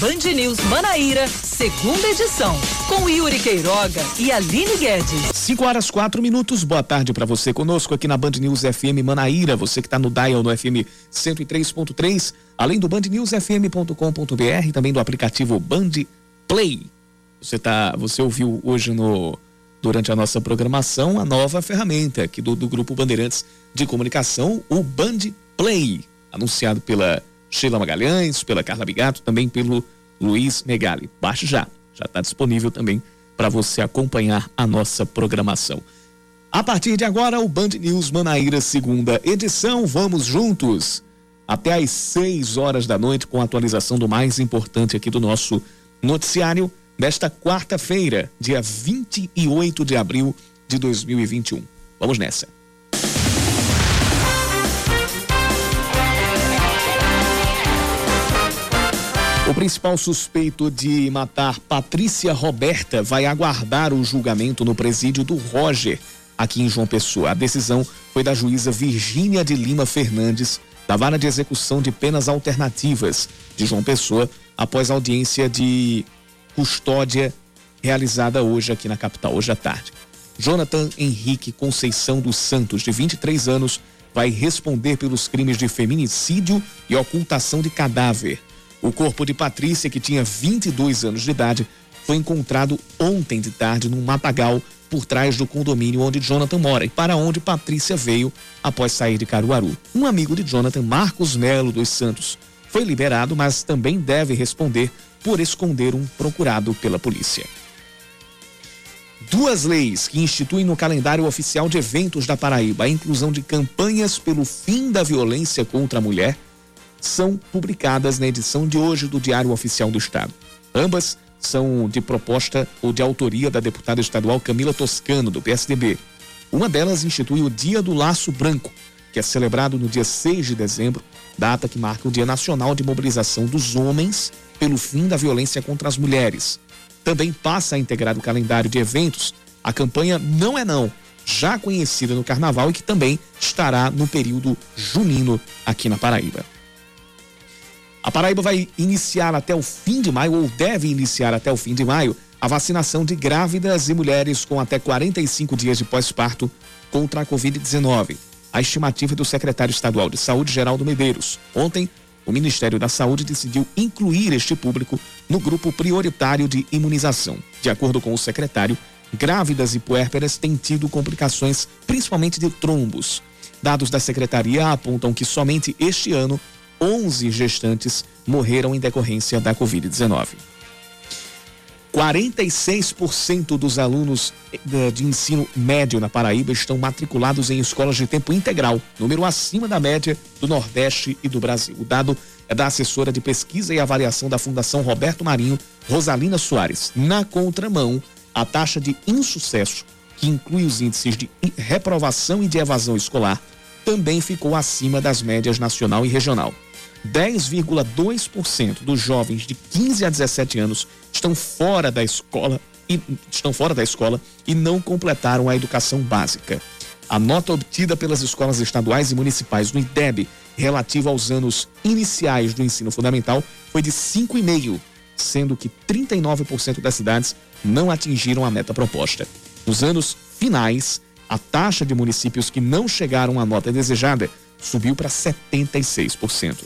Band News Manaíra, segunda edição, com Yuri Queiroga e Aline Guedes. 5 horas 4 minutos. Boa tarde para você conosco aqui na Band News FM Manaíra. Você que está no dial no FM 103.3, além do bandnewsfm.com.br também do aplicativo Band Play. Você tá, você ouviu hoje no durante a nossa programação a nova ferramenta aqui do, do grupo Bandeirantes de Comunicação, o Band Play, anunciado pela Sheila Magalhães, pela Carla Bigato, também pelo Luiz Megali. Baixe já, já está disponível também para você acompanhar a nossa programação. A partir de agora, o Band News Manaíra, segunda edição. Vamos juntos até às 6 horas da noite com a atualização do mais importante aqui do nosso noticiário nesta quarta-feira, dia 28 de abril de 2021. Vamos nessa. O principal suspeito de matar Patrícia Roberta vai aguardar o julgamento no presídio do Roger, aqui em João Pessoa. A decisão foi da juíza Virgínia de Lima Fernandes, da vara de execução de penas alternativas de João Pessoa, após audiência de custódia realizada hoje aqui na capital, hoje à tarde. Jonathan Henrique Conceição dos Santos, de 23 anos, vai responder pelos crimes de feminicídio e ocultação de cadáver o corpo de Patrícia, que tinha 22 anos de idade, foi encontrado ontem de tarde num matagal por trás do condomínio onde Jonathan mora e para onde Patrícia veio após sair de Caruaru. Um amigo de Jonathan, Marcos Melo dos Santos, foi liberado, mas também deve responder por esconder um procurado pela polícia. Duas leis que instituem no calendário oficial de eventos da Paraíba a inclusão de campanhas pelo fim da violência contra a mulher são publicadas na edição de hoje do Diário Oficial do Estado. Ambas são de proposta ou de autoria da deputada estadual Camila Toscano, do PSDB. Uma delas institui o Dia do Laço Branco, que é celebrado no dia 6 de dezembro, data que marca o Dia Nacional de Mobilização dos Homens pelo fim da violência contra as mulheres. Também passa a integrar o calendário de eventos a campanha Não é Não, já conhecida no Carnaval e que também estará no período junino aqui na Paraíba. A Paraíba vai iniciar até o fim de maio, ou deve iniciar até o fim de maio, a vacinação de grávidas e mulheres com até 45 dias de pós-parto contra a Covid-19. A estimativa é do secretário estadual de Saúde, Geraldo Medeiros. Ontem, o Ministério da Saúde decidiu incluir este público no grupo prioritário de imunização. De acordo com o secretário, grávidas e puérperas têm tido complicações, principalmente de trombos. Dados da secretaria apontam que somente este ano 11 gestantes morreram em decorrência da Covid-19. 46% dos alunos eh, de ensino médio na Paraíba estão matriculados em escolas de tempo integral, número acima da média do Nordeste e do Brasil. O dado é da assessora de pesquisa e avaliação da Fundação Roberto Marinho, Rosalina Soares. Na contramão, a taxa de insucesso, que inclui os índices de reprovação e de evasão escolar, também ficou acima das médias nacional e regional. 10,2% dos jovens de 15 a 17 anos estão fora da escola e estão fora da escola e não completaram a educação básica. A nota obtida pelas escolas estaduais e municipais do IDEB relativa aos anos iniciais do ensino fundamental foi de 5,5, sendo que 39% das cidades não atingiram a meta proposta. Nos anos finais, a taxa de municípios que não chegaram à nota desejada subiu para 76%.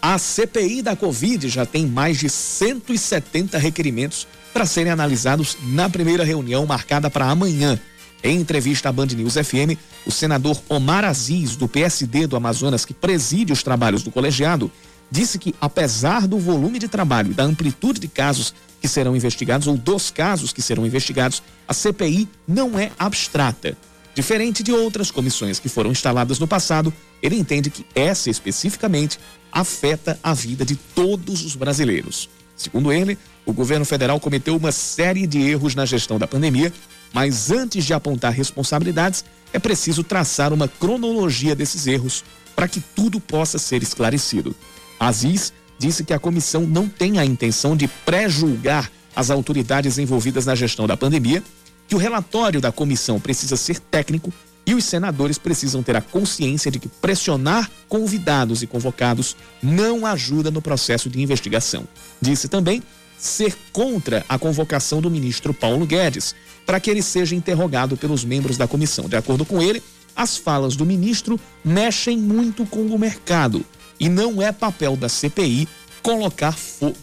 A CPI da Covid já tem mais de 170 requerimentos para serem analisados na primeira reunião marcada para amanhã. Em entrevista à Band News FM, o senador Omar Aziz, do PSD do Amazonas, que preside os trabalhos do colegiado, disse que, apesar do volume de trabalho e da amplitude de casos que serão investigados, ou dos casos que serão investigados, a CPI não é abstrata. Diferente de outras comissões que foram instaladas no passado, ele entende que essa especificamente afeta a vida de todos os brasileiros. Segundo ele, o governo federal cometeu uma série de erros na gestão da pandemia, mas antes de apontar responsabilidades, é preciso traçar uma cronologia desses erros para que tudo possa ser esclarecido. Aziz disse que a comissão não tem a intenção de pré-julgar as autoridades envolvidas na gestão da pandemia, que o relatório da comissão precisa ser técnico e os senadores precisam ter a consciência de que pressionar convidados e convocados não ajuda no processo de investigação. Disse também ser contra a convocação do ministro Paulo Guedes, para que ele seja interrogado pelos membros da comissão. De acordo com ele, as falas do ministro mexem muito com o mercado e não é papel da CPI colocar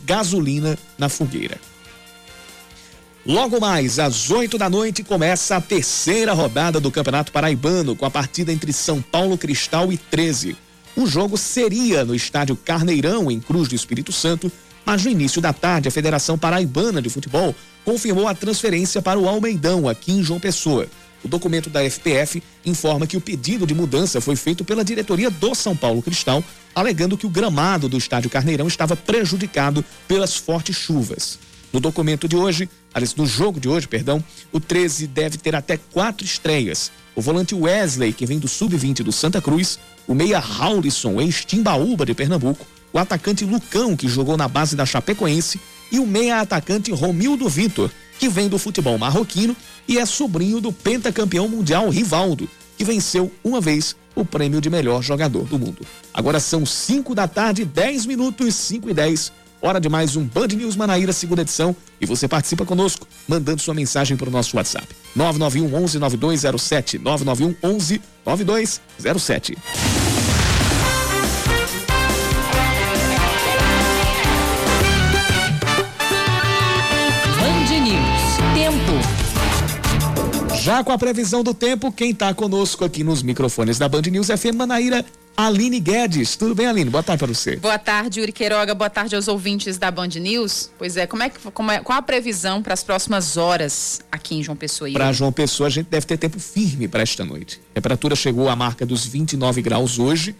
gasolina na fogueira. Logo mais, às 8 da noite, começa a terceira rodada do Campeonato Paraibano, com a partida entre São Paulo Cristal e 13. O jogo seria no estádio Carneirão, em Cruz do Espírito Santo, mas no início da tarde, a Federação Paraibana de Futebol confirmou a transferência para o Almeidão, aqui em João Pessoa. O documento da FPF informa que o pedido de mudança foi feito pela diretoria do São Paulo Cristal, alegando que o gramado do estádio Carneirão estava prejudicado pelas fortes chuvas. No documento de hoje, no jogo de hoje, perdão, o 13 deve ter até quatro estreias. O volante Wesley, que vem do sub-20 do Santa Cruz, o meia Haulisson, ex-Timbaúba de Pernambuco, o atacante Lucão, que jogou na base da Chapecoense, e o meia atacante Romildo Vitor, que vem do futebol marroquino e é sobrinho do pentacampeão mundial Rivaldo, que venceu uma vez o prêmio de melhor jogador do mundo. Agora são 5 da tarde, 10 minutos, 5 e 10. Hora de mais um Band News Manaíra, segunda edição. E você participa conosco, mandando sua mensagem para o nosso WhatsApp. 991 11 9207. 991 11 9207. Já com a previsão do tempo, quem está conosco aqui nos microfones da Band News é FM Manaíra Aline Guedes. Tudo bem, Aline? Boa tarde para você. Boa tarde, Yuri Queiroga. Boa tarde aos ouvintes da Band News. Pois é, como é que, como é, qual a previsão para as próximas horas aqui em João Pessoa? Para João Pessoa, a gente deve ter tempo firme para esta noite. A temperatura chegou à marca dos 29 graus hoje.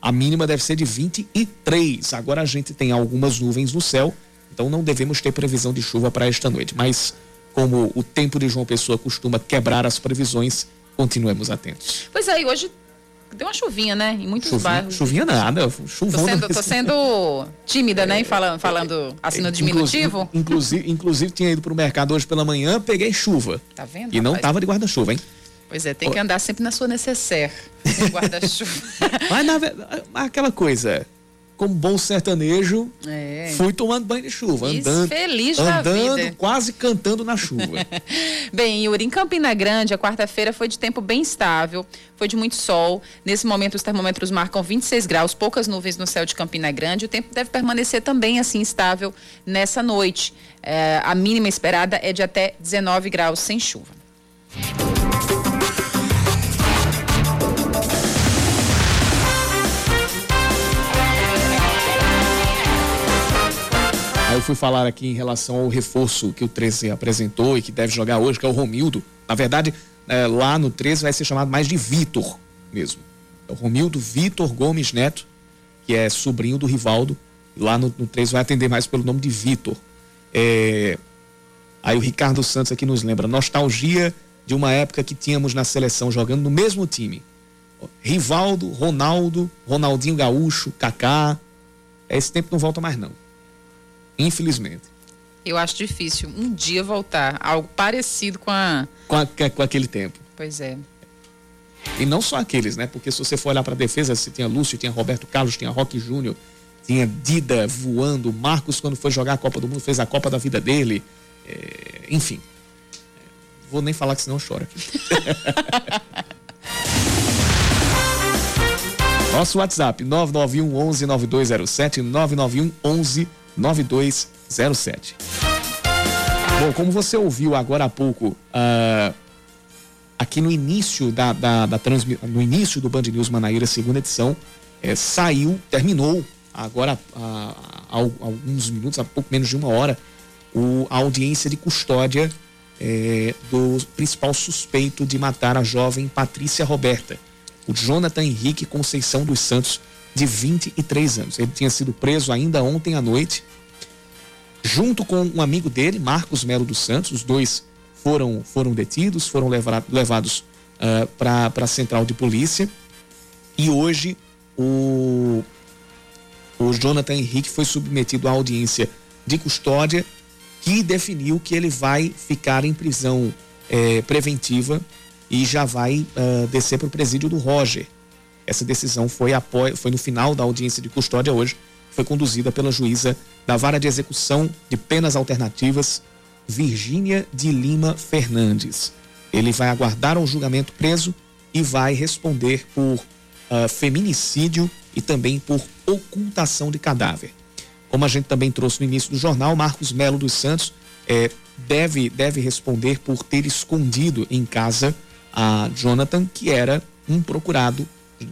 A mínima deve ser de 23. Agora a gente tem algumas nuvens no céu, então não devemos ter previsão de chuva para esta noite. Mas como o tempo de João Pessoa costuma quebrar as previsões, continuemos atentos. Pois é, e hoje Deu uma chuvinha, né? Em muitos chuvinha, bairros. Chuvinha nada, chuvão. Tô sendo, tô sendo tímida, né? Falando, falando assim no diminutivo. Inclusive, inclusive, tinha ido pro mercado hoje pela manhã, peguei chuva. Tá vendo? E não tava de guarda-chuva, hein? Pois é, tem que andar sempre na sua necessaire, guarda-chuva. Mas na, aquela coisa, como bom sertanejo, é. fui tomando banho de chuva, andando, feliz andando, quase cantando na chuva. Bem, Yuri, em Campina Grande, a quarta-feira foi de tempo bem estável, foi de muito sol. Nesse momento, os termômetros marcam 26 graus, poucas nuvens no céu de Campina Grande. O tempo deve permanecer também assim estável nessa noite. É, a mínima esperada é de até 19 graus sem chuva. Aí eu fui falar aqui em relação ao reforço que o 13 apresentou e que deve jogar hoje, que é o Romildo. Na verdade, é, lá no 13 vai ser chamado mais de Vitor mesmo. É o Romildo Vitor Gomes Neto, que é sobrinho do Rivaldo. Lá no, no 13 vai atender mais pelo nome de Vitor. É... Aí o Ricardo Santos aqui nos lembra, nostalgia de uma época que tínhamos na seleção jogando no mesmo time. Rivaldo, Ronaldo, Ronaldinho Gaúcho, Kaká. Esse tempo não volta mais não. Infelizmente. Eu acho difícil um dia voltar algo parecido com a... Com, a, com aquele tempo. Pois é. E não só aqueles, né? Porque se você for olhar para a defesa, você tinha Lúcio, tinha Roberto Carlos, tinha Roque Júnior, tinha Dida voando, Marcos, quando foi jogar a Copa do Mundo, fez a Copa da vida dele. É, enfim. Vou nem falar que senão chora aqui. Nosso WhatsApp, 991 11 9207, 991 11 9207. Bom, como você ouviu agora há pouco, uh, aqui no início da, da, da no início do Band News Manaíra, segunda edição, é, saiu, terminou agora há, alguns minutos, há pouco menos de uma hora, o, a audiência de custódia é, do principal suspeito de matar a jovem Patrícia Roberta, o Jonathan Henrique Conceição dos Santos, de 23 anos. Ele tinha sido preso ainda ontem à noite, junto com um amigo dele, Marcos Melo dos Santos. Os dois foram, foram detidos, foram levar, levados uh, ah, para a central de polícia. E hoje o, o Jonathan Henrique foi submetido à audiência de custódia que definiu que ele vai ficar em prisão eh, preventiva e já vai uh, descer para o presídio do Roger. Essa decisão foi, apoio, foi no final da audiência de custódia hoje, foi conduzida pela juíza da Vara de Execução de Penas Alternativas, Virgínia de Lima Fernandes. Ele vai aguardar um julgamento preso e vai responder por uh, feminicídio e também por ocultação de cadáver. Como a gente também trouxe no início do jornal, Marcos Melo dos Santos é, deve, deve responder por ter escondido em casa a Jonathan, que era um procurado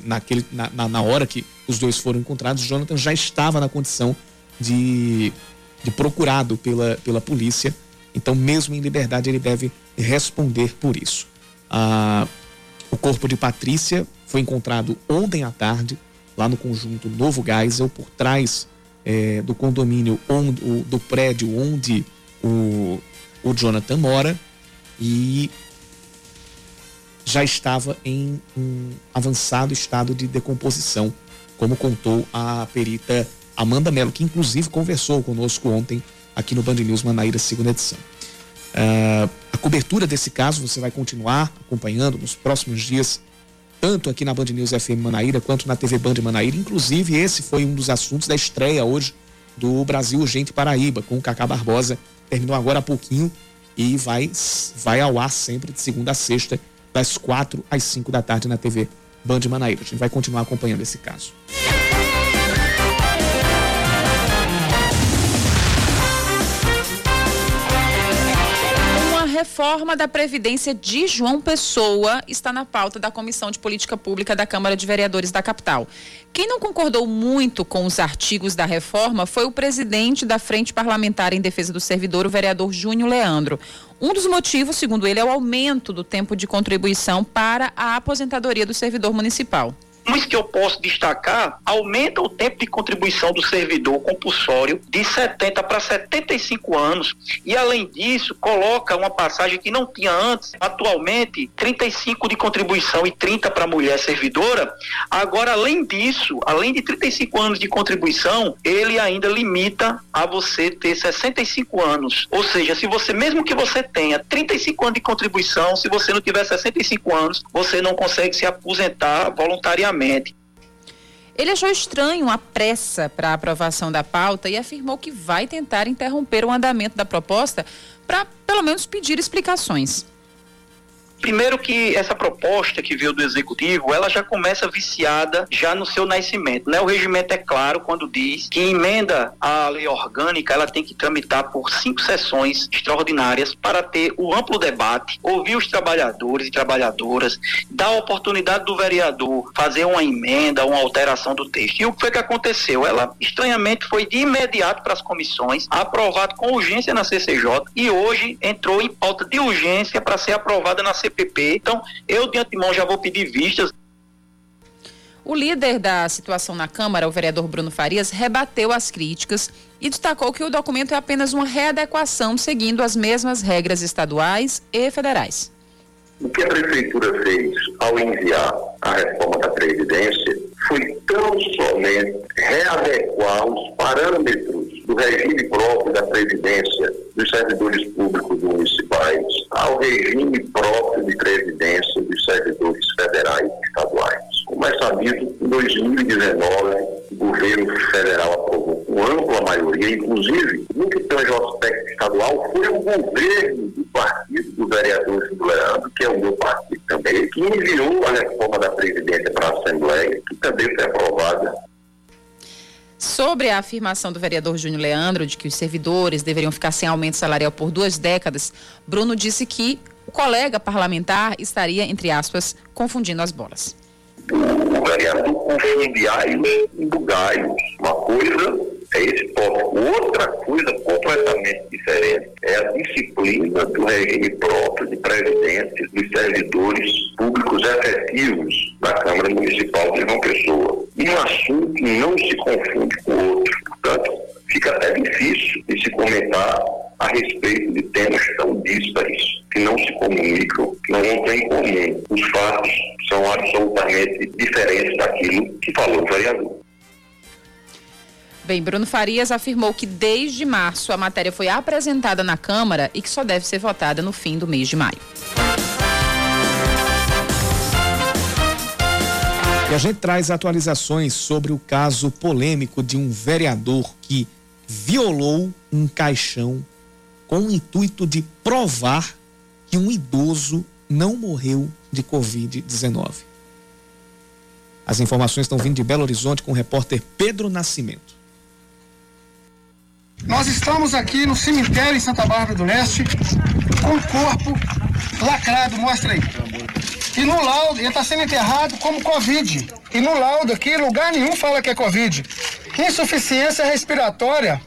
naquele, na, na hora que os dois foram encontrados. Jonathan já estava na condição de, de procurado pela, pela polícia. Então, mesmo em liberdade, ele deve responder por isso. Ah, o corpo de Patrícia foi encontrado ontem à tarde, lá no conjunto Novo Geisel, por trás é, do condomínio, onde, o, do prédio onde o, o Jonathan mora, e já estava em um avançado estado de decomposição, como contou a perita Amanda Mello, que inclusive conversou conosco ontem aqui no Band News Manaíra, segunda edição. Uh, a cobertura desse caso você vai continuar acompanhando nos próximos dias, tanto aqui na Band News FM Manaíra quanto na TV Band Manaíra. Inclusive, esse foi um dos assuntos da estreia hoje do Brasil Urgente Paraíba, com o Cacá Barbosa. Terminou agora há pouquinho e vai, vai ao ar sempre de segunda a sexta, das quatro às cinco da tarde na TV Band Manaíra. A gente vai continuar acompanhando esse caso. Reforma da Previdência de João Pessoa está na pauta da Comissão de Política Pública da Câmara de Vereadores da capital. Quem não concordou muito com os artigos da reforma foi o presidente da Frente Parlamentar em Defesa do Servidor, o vereador Júnior Leandro. Um dos motivos, segundo ele, é o aumento do tempo de contribuição para a aposentadoria do servidor municipal. Mas que eu posso destacar, aumenta o tempo de contribuição do servidor compulsório de 70 para 75 anos e além disso coloca uma passagem que não tinha antes, atualmente 35 de contribuição e 30 para mulher servidora. Agora além disso, além de 35 anos de contribuição, ele ainda limita a você ter 65 anos. Ou seja, se você mesmo que você tenha 35 anos de contribuição, se você não tiver 65 anos, você não consegue se aposentar voluntariamente ele achou estranho a pressa para a aprovação da pauta e afirmou que vai tentar interromper o andamento da proposta para, pelo menos, pedir explicações. Primeiro que essa proposta que veio do executivo, ela já começa viciada já no seu nascimento, né? O regimento é claro quando diz que emenda a lei orgânica, ela tem que tramitar por cinco sessões extraordinárias para ter o amplo debate, ouvir os trabalhadores e trabalhadoras, dar a oportunidade do vereador fazer uma emenda, uma alteração do texto. E o que foi que aconteceu? Ela estranhamente foi de imediato para as comissões, aprovado com urgência na CCJ e hoje entrou em pauta de urgência para ser aprovada na CPI Então, eu de antemão já vou pedir vistas. O líder da situação na Câmara, o vereador Bruno Farias, rebateu as críticas e destacou que o documento é apenas uma readequação seguindo as mesmas regras estaduais e federais. O que a Prefeitura fez ao enviar a reforma da Previdência foi tão somente readequar os parâmetros do regime próprio da Previdência dos servidores públicos municipais ao regime próprio de Previdência dos servidores federais e estaduais. É sabido, em 2019, o governo federal aprovou com ampla maioria, inclusive, no que tange ao aspecto estadual, foi o governo do partido do vereador Júlio Leandro, que é o meu partido também, que enviou a reforma da Previdência para a Assembleia, que também foi aprovada Sobre a afirmação do vereador Júnior Leandro de que os servidores deveriam ficar sem aumento salarial por duas décadas, Bruno disse que o colega parlamentar estaria, entre aspas, confundindo as bolas. O vereador confunde aios e bugaios. Uma coisa é esse tópico. Outra coisa completamente diferente é a disciplina do regime próprio de previdência dos servidores públicos efetivos da Câmara Municipal de João Pessoa. E um assunto não se confunde com o outro. Portanto, fica até difícil de se comentar a respeito de temas tão díspares, não se comunicam, não têm em comum. Os fatos são absolutamente diferentes daquilo que falou o vereador. Bem, Bruno Farias afirmou que desde março a matéria foi apresentada na Câmara e que só deve ser votada no fim do mês de maio. E a gente traz atualizações sobre o caso polêmico de um vereador que violou um caixão com o intuito de provar que um idoso não morreu de Covid-19. As informações estão vindo de Belo Horizonte com o repórter Pedro Nascimento. Nós estamos aqui no cemitério em Santa Bárbara do Leste com o corpo lacrado, mostra aí. E no laudo, ele está sendo enterrado como Covid. E no laudo aqui, lugar nenhum fala que é Covid. Insuficiência respiratória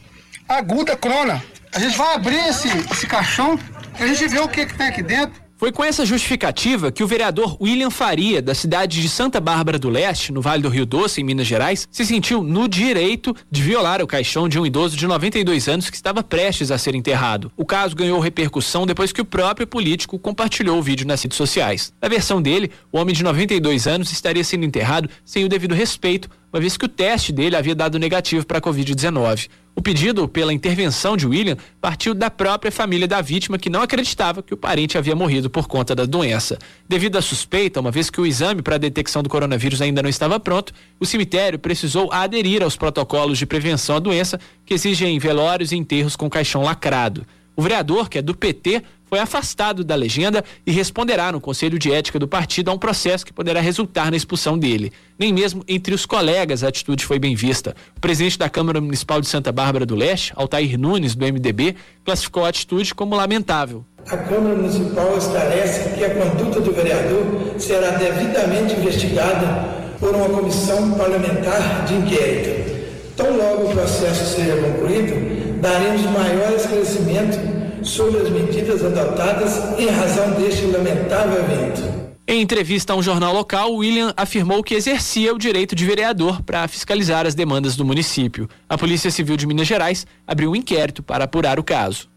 aguda crona. A gente vai abrir esse, esse caixão a gente vê o que, tem aqui dentro. Foi com essa justificativa que o vereador William Faria, da cidade de Santa Bárbara do Leste, no Vale do Rio Doce, em Minas Gerais, se sentiu no direito de violar o caixão de um idoso de 92 anos que estava prestes a ser enterrado. O caso ganhou repercussão depois que o próprio político compartilhou o vídeo nas redes sociais. Na versão dele, o homem de 92 anos estaria sendo enterrado sem o devido respeito, uma vez que o teste dele havia dado negativo para a Covid-19. O pedido pela intervenção de William partiu da própria família da vítima, que não acreditava que o parente havia morrido por conta da doença. Devido à suspeita, uma vez que o exame para a detecção do coronavírus ainda não estava pronto, o cemitério precisou aderir aos protocolos de prevenção à doença, que exigem velórios e enterros com caixão lacrado. O vereador, que é do PT, foi afastado da legenda e responderá no Conselho de Ética do partido a um processo que poderá resultar na expulsão dele. Nem mesmo entre os colegas a atitude foi bem vista. O presidente da Câmara Municipal de Santa Bárbara do Leste, Altair Nunes, do MDB, classificou a atitude como lamentável. A Câmara Municipal esclarece que a conduta do vereador será devidamente investigada por uma comissão parlamentar de inquérito. Tão logo o processo seja concluído, daremos maior esclarecimento sobre as medidas adotadas em razão deste lamentável evento. Em entrevista a um jornal local, William afirmou que exercia o direito de vereador para fiscalizar as demandas do município. A Polícia Civil de Minas Gerais abriu um inquérito para apurar o caso.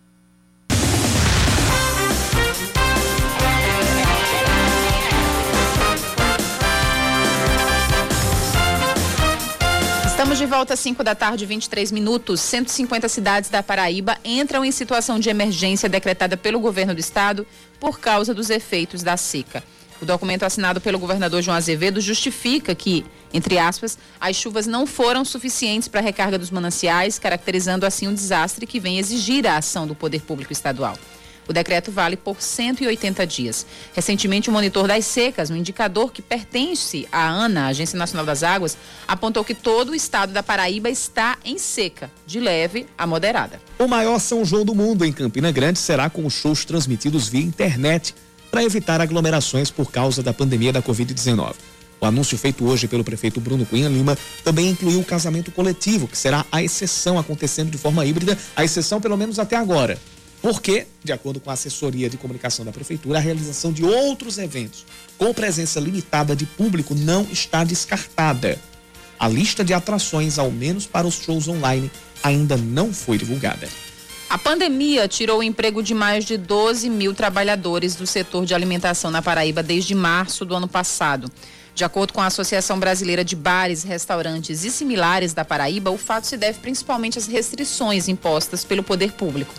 Estamos de volta às 5 da tarde, 23 minutos. 150 cidades da Paraíba entram em situação de emergência decretada pelo governo do estado por causa dos efeitos da seca. O documento assinado pelo governador João Azevedo justifica que, entre aspas, as chuvas não foram suficientes para a recarga dos mananciais, caracterizando assim um desastre que vem exigir a ação do poder público estadual. O decreto vale por 180 dias. Recentemente, o monitor das secas, um indicador que pertence à ANA, Agência Nacional das Águas, apontou que todo o estado da Paraíba está em seca, de leve a moderada. O maior São João do mundo em Campina Grande será com os shows transmitidos via internet para evitar aglomerações por causa da pandemia da Covid-19. O anúncio feito hoje pelo prefeito Bruno Cunha Lima também incluiu o casamento coletivo, que será a exceção acontecendo de forma híbrida, a exceção pelo menos até agora. Porque, de acordo com a assessoria de comunicação da prefeitura, a realização de outros eventos com presença limitada de público não está descartada. A lista de atrações, ao menos para os shows online, ainda não foi divulgada. A pandemia tirou o emprego de mais de 12 mil trabalhadores do setor de alimentação na Paraíba desde março do ano passado. De acordo com a Associação Brasileira de Bares, Restaurantes e Similares da Paraíba, o fato se deve principalmente às restrições impostas pelo poder público.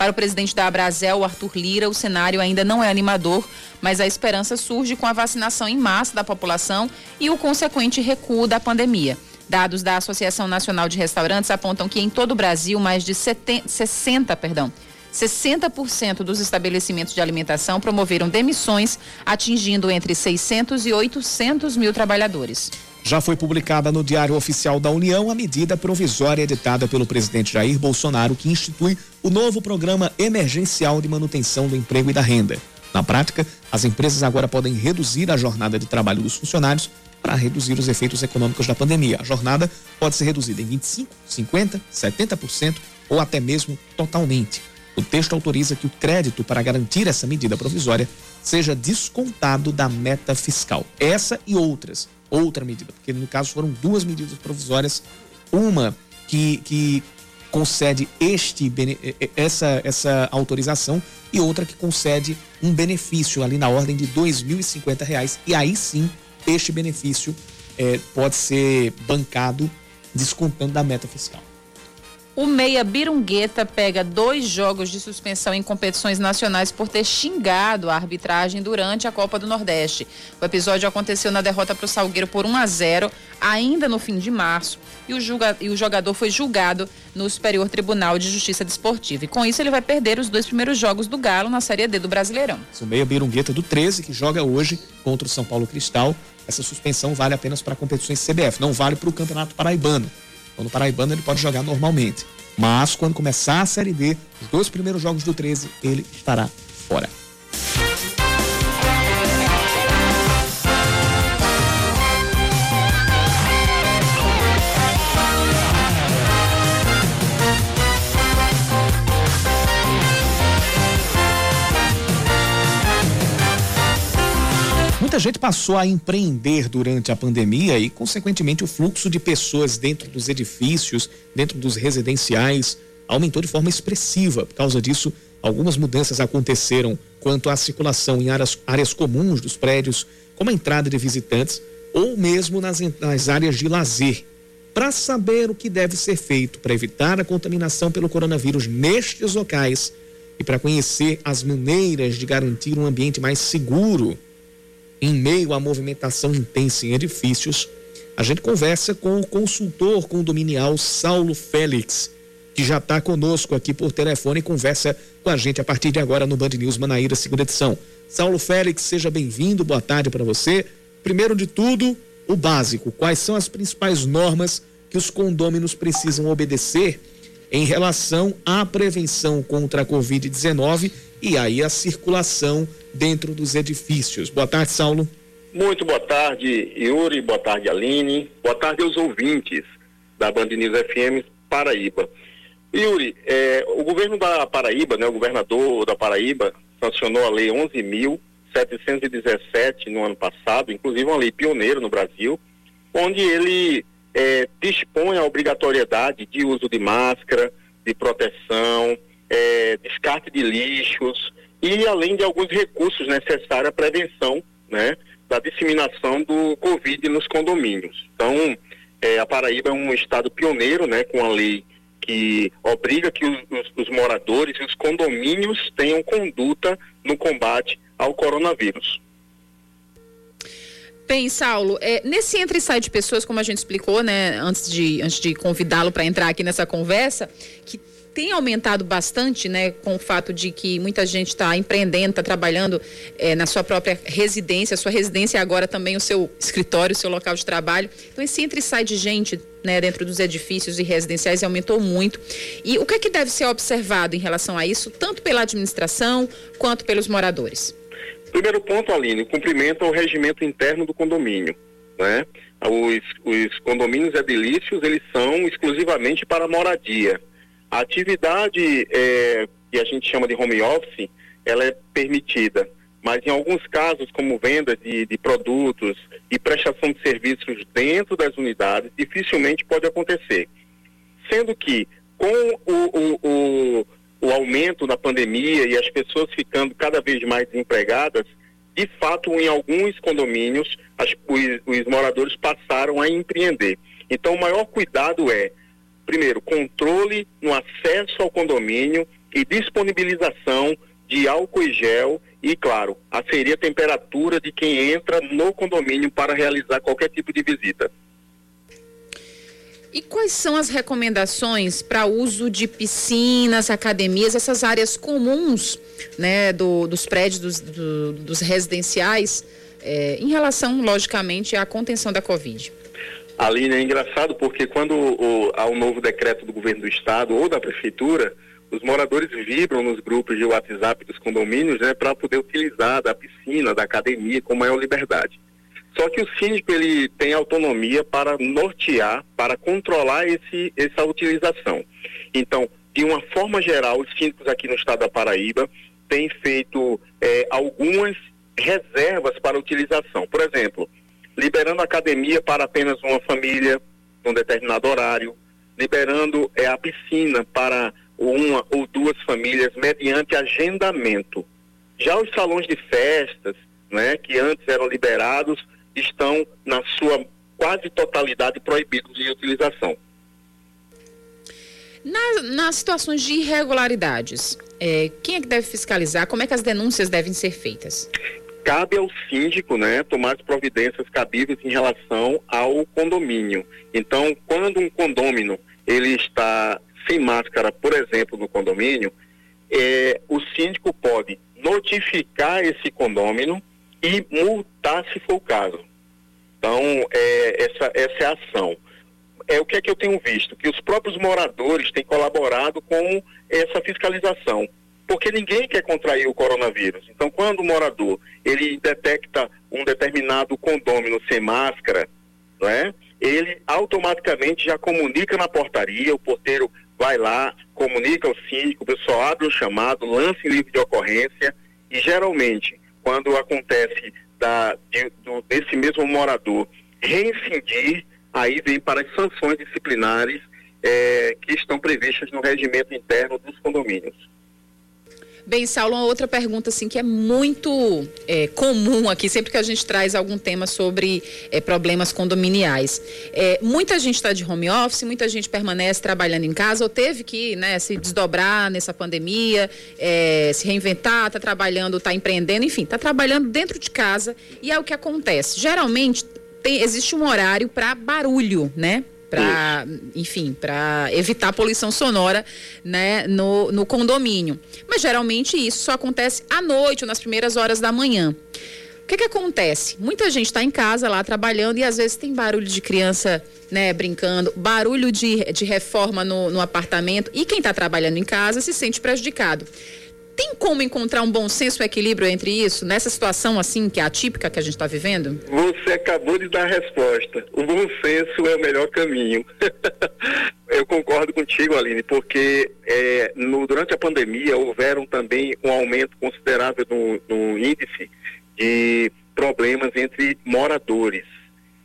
Para o presidente da Abrazel, Arthur Lira, o cenário ainda não é animador, mas a esperança surge com a vacinação em massa da população e o consequente recuo da pandemia. Dados da Associação Nacional de Restaurantes apontam que em todo o Brasil, mais de 70, 60, perdão, 60% dos estabelecimentos de alimentação promoveram demissões, atingindo entre 600 e 800 mil trabalhadores. Já foi publicada no Diário Oficial da União a medida provisória editada pelo presidente Jair Bolsonaro que institui o novo programa emergencial de manutenção do emprego e da renda. Na prática, as empresas agora podem reduzir a jornada de trabalho dos funcionários para reduzir os efeitos econômicos da pandemia. A jornada pode ser reduzida em 25, 50, 70% ou até mesmo totalmente. O texto autoriza que o crédito para garantir essa medida provisória seja descontado da meta fiscal. Essa e outras outra medida, porque no caso foram duas medidas provisórias, uma que, que concede este essa essa autorização e outra que concede um benefício ali na ordem de e cinquenta reais e aí sim este benefício é, pode ser bancado descontando da meta fiscal. O Meia Birungueta pega dois jogos de suspensão em competições nacionais por ter xingado a arbitragem durante a Copa do Nordeste. O episódio aconteceu na derrota para o Salgueiro por 1 a 0, ainda no fim de março, e o, julga, e o jogador foi julgado no Superior Tribunal de Justiça Desportiva. E com isso ele vai perder os dois primeiros jogos do Galo na Série D do Brasileirão. O Meia Birungueta do 13, que joga hoje contra o São Paulo Cristal. Essa suspensão vale apenas para competições CBF, não vale para o Campeonato Paraibano. No Paraibano ele pode jogar normalmente. Mas quando começar a Série D, os dois primeiros jogos do 13, ele estará fora. Muita gente passou a empreender durante a pandemia e, consequentemente, o fluxo de pessoas dentro dos edifícios, dentro dos residenciais, aumentou de forma expressiva. Por causa disso, algumas mudanças aconteceram quanto à circulação em áreas, áreas comuns dos prédios, como a entrada de visitantes ou mesmo nas, nas áreas de lazer. Para saber o que deve ser feito para evitar a contaminação pelo coronavírus nestes locais e para conhecer as maneiras de garantir um ambiente mais seguro em meio à movimentação intensa em edifícios, a gente conversa com o consultor condominial Saulo Félix, que já está conosco aqui por telefone e conversa com a gente a partir de agora no Band News Manaíra, segunda edição. Saulo Félix, seja bem-vindo, boa tarde para você. Primeiro de tudo, o básico: quais são as principais normas que os condôminos precisam obedecer em relação à prevenção contra a Covid-19 e aí a circulação dentro dos edifícios. Boa tarde, Saulo. Muito boa tarde, Yuri. Boa tarde, Aline. Boa tarde aos ouvintes da Band News FM Paraíba. Yuri, é, o governo da Paraíba, né, o governador da Paraíba, sancionou a Lei 11.717 no ano passado, inclusive uma lei pioneira no Brasil, onde ele é, dispõe a obrigatoriedade de uso de máscara, de proteção, é, descarte de lixos e além de alguns recursos necessários à prevenção né, da disseminação do Covid nos condomínios. Então, é, a Paraíba é um estado pioneiro né, com a lei que obriga que os, os, os moradores e os condomínios tenham conduta no combate ao coronavírus. Bem, Saulo, é, nesse entra e sai de pessoas, como a gente explicou, né, antes de, antes de convidá-lo para entrar aqui nessa conversa, que tem aumentado bastante, né, com o fato de que muita gente está empreendendo, está trabalhando é, na sua própria residência, sua residência é agora também o seu escritório, o seu local de trabalho. Então esse entra e sai de gente, né, dentro dos edifícios e residenciais aumentou muito. E o que é que deve ser observado em relação a isso, tanto pela administração quanto pelos moradores? Primeiro ponto, Aline, cumprimento ao regimento interno do condomínio, né? Os, os condomínios edilícios, eles são exclusivamente para moradia a atividade é, que a gente chama de home office, ela é permitida, mas em alguns casos, como venda de, de produtos e prestação de serviços dentro das unidades, dificilmente pode acontecer. Sendo que, com o, o, o, o aumento da pandemia e as pessoas ficando cada vez mais desempregadas, de fato, em alguns condomínios, as, os, os moradores passaram a empreender. Então, o maior cuidado é primeiro, controle no acesso ao condomínio e disponibilização de álcool e gel e, claro, aferir a temperatura de quem entra no condomínio para realizar qualquer tipo de visita. E quais são as recomendações para uso de piscinas, academias, essas áreas comuns né, do, dos prédios, dos, do, dos residenciais, é, em relação, logicamente, à contenção da Covid? Aline, é engraçado porque quando o, há um novo decreto do governo do estado ou da prefeitura, os moradores vibram nos grupos de WhatsApp dos condomínios, né, para poder utilizar da piscina, da academia com maior liberdade. Só que o síndico ele tem autonomia para nortear, para controlar esse, essa utilização. Então, de uma forma geral, os síndicos aqui no estado da Paraíba têm feito eh, algumas reservas para utilização. Por exemplo, liberando a academia para apenas uma família num determinado horário, liberando é, a piscina para uma ou duas famílias mediante agendamento. Já os salões de festas, né, que antes eram liberados, estão na sua quase totalidade proibidos de utilização. Na, nas situações de irregularidades, é, quem é que deve fiscalizar? Como é que as denúncias devem ser feitas? Cabe ao síndico, né, tomar as providências cabíveis em relação ao condomínio. Então, quando um condômino ele está sem máscara, por exemplo, no condomínio, é, o síndico pode notificar esse condômino e multar se for o caso. Então, é, essa, essa é a ação. É o que é que eu tenho visto? Que os próprios moradores têm colaborado com essa fiscalização. Porque ninguém quer contrair o coronavírus. Então, quando o morador ele detecta um determinado condômino sem máscara, não é? ele automaticamente já comunica na portaria, o porteiro vai lá, comunica ao síndico, o pessoal abre o chamado, lança em livro de ocorrência e geralmente, quando acontece da, de, do, desse mesmo morador reincidir, aí vem para as sanções disciplinares é, que estão previstas no regimento interno dos condomínios. Bem, Saulo, uma outra pergunta assim que é muito é, comum aqui, sempre que a gente traz algum tema sobre é, problemas condominiais. É, muita gente está de home office, muita gente permanece trabalhando em casa ou teve que né, se desdobrar nessa pandemia, é, se reinventar, está trabalhando, está empreendendo, enfim, está trabalhando dentro de casa e é o que acontece. Geralmente tem, existe um horário para barulho, né? Para, enfim, para evitar poluição sonora, né, no, no condomínio. Mas geralmente isso só acontece à noite ou nas primeiras horas da manhã. O que que acontece? Muita gente está em casa lá trabalhando e às vezes tem barulho de criança, né, brincando, barulho de, de reforma no, no apartamento e quem está trabalhando em casa se sente prejudicado. Tem como encontrar um bom senso e equilíbrio entre isso, nessa situação assim, que é atípica que a gente está vivendo? Você acabou de dar a resposta. O bom senso é o melhor caminho. Eu concordo contigo, Aline, porque é, no, durante a pandemia houveram também um aumento considerável no, no índice de problemas entre moradores.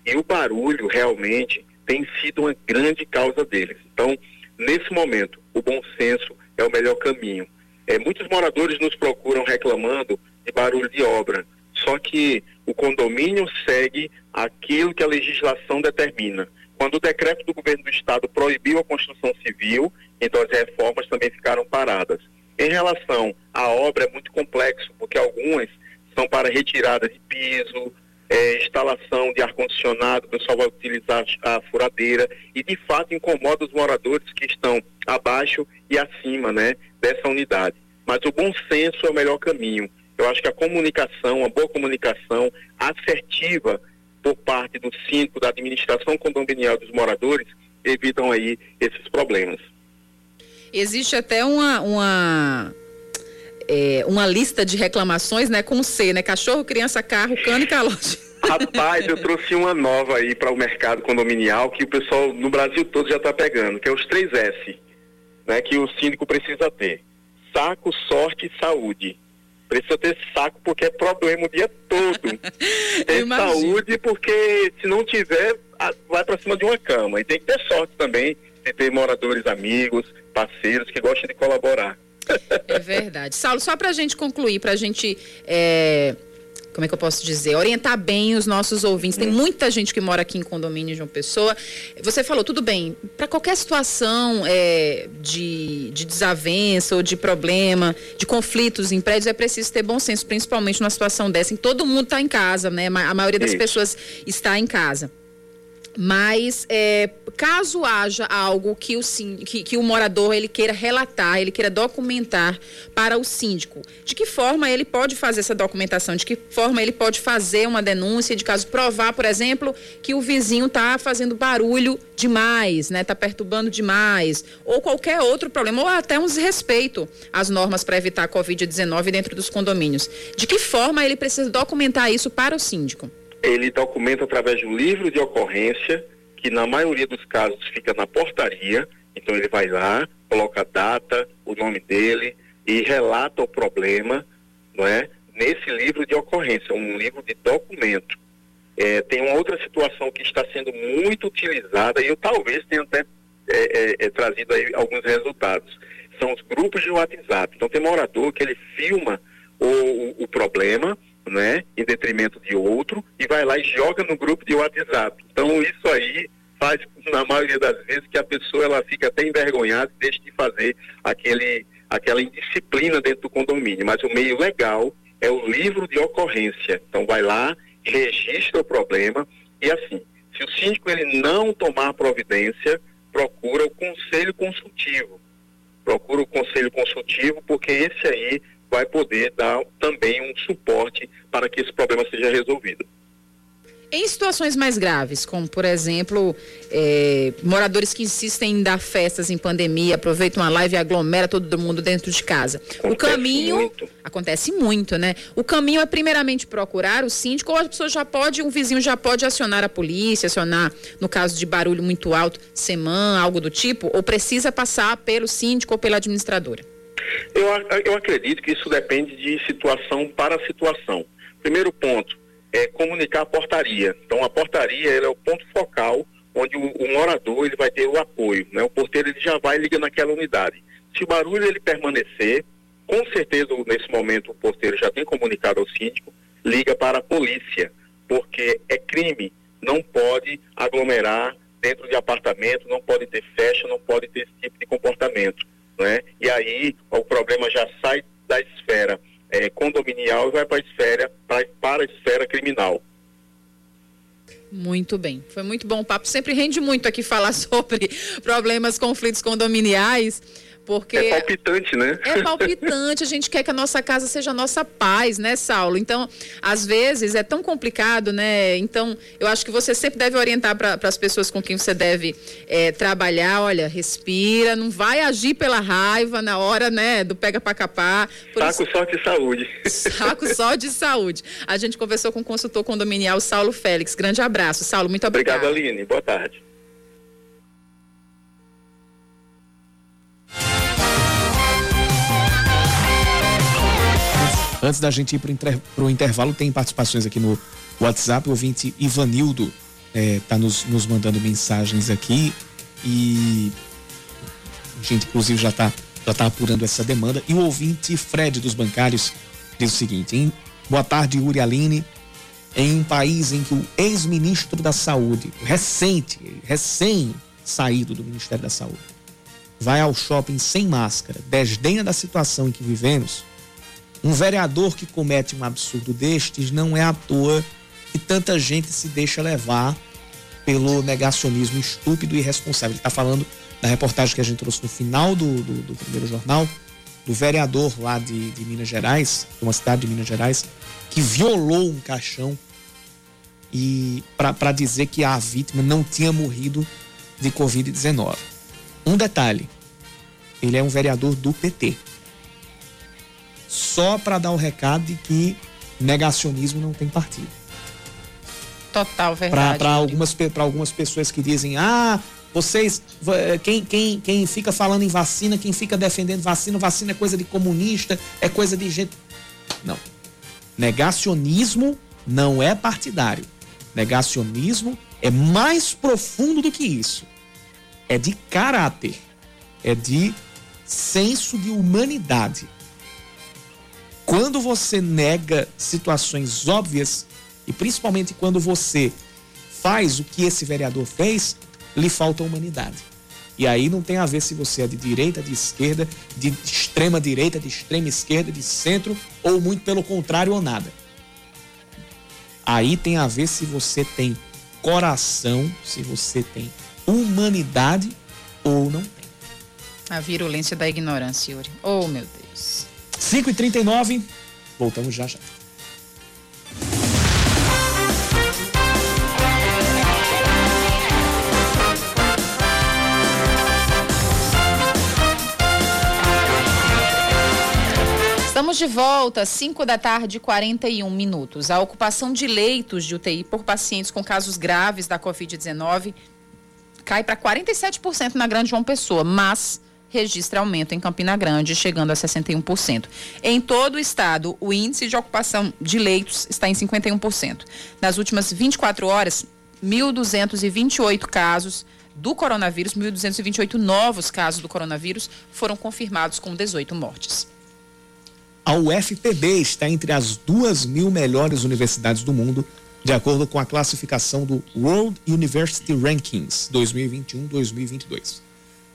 E o barulho realmente tem sido uma grande causa deles. Então, nesse momento, o bom senso é o melhor caminho. É, muitos moradores nos procuram reclamando de barulho de obra, só que o condomínio segue aquilo que a legislação determina. Quando o decreto do governo do estado proibiu a construção civil, então as reformas também ficaram paradas. Em relação à obra é muito complexo, porque algumas são para retirada de piso, é, instalação de ar-condicionado, o pessoal vai utilizar a furadeira e de fato incomoda os moradores que estão abaixo e acima né, dessa unidade. Mas o bom senso é o melhor caminho. Eu acho que a comunicação, a boa comunicação assertiva por parte do síndico, da administração condominial dos moradores, evitam aí esses problemas. Existe até uma, uma é, uma lista de reclamações, né, com C, né? Cachorro, criança, carro, cano e calote. Rapaz, eu trouxe uma nova aí para o mercado condominial que o pessoal no Brasil todo já está pegando, que é os 3S, né, que o síndico precisa ter. Saco, sorte e saúde. Precisa ter saco porque é problema o dia todo. Tem saúde porque se não tiver, vai para cima de uma cama. E tem que ter sorte também de ter moradores amigos, parceiros que gostem de colaborar. É verdade. Saulo, só para a gente concluir, para a gente. É, como é que eu posso dizer? Orientar bem os nossos ouvintes. Tem muita gente que mora aqui em condomínio de uma pessoa. Você falou, tudo bem, para qualquer situação é, de, de desavença ou de problema, de conflitos em prédios, é preciso ter bom senso, principalmente numa situação dessa, em que todo mundo está em casa, né? A maioria das pessoas está em casa. Mas é, caso haja algo que o, que, que o morador ele queira relatar, ele queira documentar para o síndico, de que forma ele pode fazer essa documentação? De que forma ele pode fazer uma denúncia de caso provar, por exemplo, que o vizinho está fazendo barulho demais, né? Está perturbando demais, ou qualquer outro problema, ou até um desrespeito às normas para evitar a Covid-19 dentro dos condomínios. De que forma ele precisa documentar isso para o síndico? Ele documenta através de um livro de ocorrência, que na maioria dos casos fica na portaria. Então ele vai lá, coloca a data, o nome dele e relata o problema, não é? Nesse livro de ocorrência, um livro de documento. É, tem uma outra situação que está sendo muito utilizada e eu talvez tenha até é, é, é trazido aí alguns resultados. São os grupos de WhatsApp. Então tem morador que ele filma o, o, o problema, né, em detrimento de outro, e vai lá e joga no grupo de WhatsApp. Então, isso aí faz, na maioria das vezes, que a pessoa ela fica até envergonhada e deixa de fazer aquele, aquela indisciplina dentro do condomínio. Mas o meio legal é o livro de ocorrência. Então vai lá, registra o problema e assim, se o síndico ele não tomar providência, procura o conselho consultivo. Procura o conselho consultivo, porque esse aí vai poder dar também um suporte para que esse problema seja resolvido. Em situações mais graves, como por exemplo, é, moradores que insistem em dar festas em pandemia, aproveitam uma live e aglomera todo mundo dentro de casa. Acontece o caminho muito. acontece muito, né? O caminho é primeiramente procurar o síndico ou a pessoa já pode, um vizinho já pode acionar a polícia, acionar no caso de barulho muito alto, semana, algo do tipo, ou precisa passar pelo síndico ou pela administradora. Eu, eu acredito que isso depende de situação para situação. Primeiro ponto é comunicar a portaria. Então a portaria é o ponto focal onde o, o morador ele vai ter o apoio, né? O porteiro ele já vai ligar naquela unidade. Se o barulho ele permanecer, com certeza nesse momento o porteiro já tem comunicado ao síndico, liga para a polícia, porque é crime, não pode aglomerar dentro de apartamento, não pode ter festa, não pode ter esse tipo de comportamento, né? E aí o problema já sai da esfera eh, condominial e vai para a esfera pra, para a esfera criminal. Muito bem. Foi muito bom o papo. Sempre rende muito aqui falar sobre problemas, conflitos condominiais, porque É palpitante, né? é palpitante, a gente quer que a nossa casa seja a nossa paz, né, Saulo? Então, às vezes é tão complicado, né? Então, eu acho que você sempre deve orientar para as pessoas com quem você deve eh, trabalhar, olha, respira, não vai agir pela raiva na hora, né, do pega para capar. Por isso- Saco, sorte e saúde. Saco só de saúde. A gente conversou com o consultor condominial Saulo Félix. Grande abraço, Saulo. Muito obrigada. Obrigado, Aline. Boa tarde. Antes da gente ir para o intervalo, tem participações aqui no WhatsApp. O ouvinte Ivanildo está nos, nos mandando mensagens aqui e a gente, inclusive, já está já tá apurando essa demanda. E o ouvinte Fred dos Bancários diz o seguinte: em, Boa tarde, Uri Aline. Em um país em que o ex-ministro da Saúde, recente, recém saído do Ministério da Saúde, vai ao shopping sem máscara, desdenha da situação em que vivemos, um vereador que comete um absurdo destes não é à toa que tanta gente se deixa levar pelo negacionismo estúpido e irresponsável. Ele está falando da reportagem que a gente trouxe no final do, do, do primeiro jornal, do vereador lá de, de Minas Gerais, de uma cidade de Minas Gerais, que violou um caixão e para dizer que a vítima não tinha morrido de Covid-19. Um detalhe: ele é um vereador do PT só para dar o recado de que negacionismo não tem partido. Total verdade. Para algumas, pra algumas pessoas que dizem, ah, vocês, va- quem, quem, quem fica falando em vacina, quem fica defendendo vacina, vacina é coisa de comunista, é coisa de gente. Não. Negacionismo não é partidário. Negacionismo é mais profundo do que isso. É de caráter. É de senso de humanidade. Quando você nega situações óbvias, e principalmente quando você faz o que esse vereador fez, lhe falta humanidade. E aí não tem a ver se você é de direita, de esquerda, de extrema direita, de extrema esquerda, de centro, ou muito pelo contrário ou nada. Aí tem a ver se você tem coração, se você tem humanidade ou não tem. A virulência da ignorância, Yuri. Oh, meu Deus. 5 e 39 voltamos já já. Estamos de volta, 5 da tarde, 41 minutos. A ocupação de leitos de UTI por pacientes com casos graves da Covid-19 cai para 47% na Grande João Pessoa, mas registra aumento em Campina Grande, chegando a 61%. Em todo o estado, o índice de ocupação de leitos está em 51%. Nas últimas 24 horas, 1.228 casos do coronavírus, 1.228 novos casos do coronavírus foram confirmados com 18 mortes. A UFPB está entre as duas mil melhores universidades do mundo de acordo com a classificação do World University Rankings 2021-2022.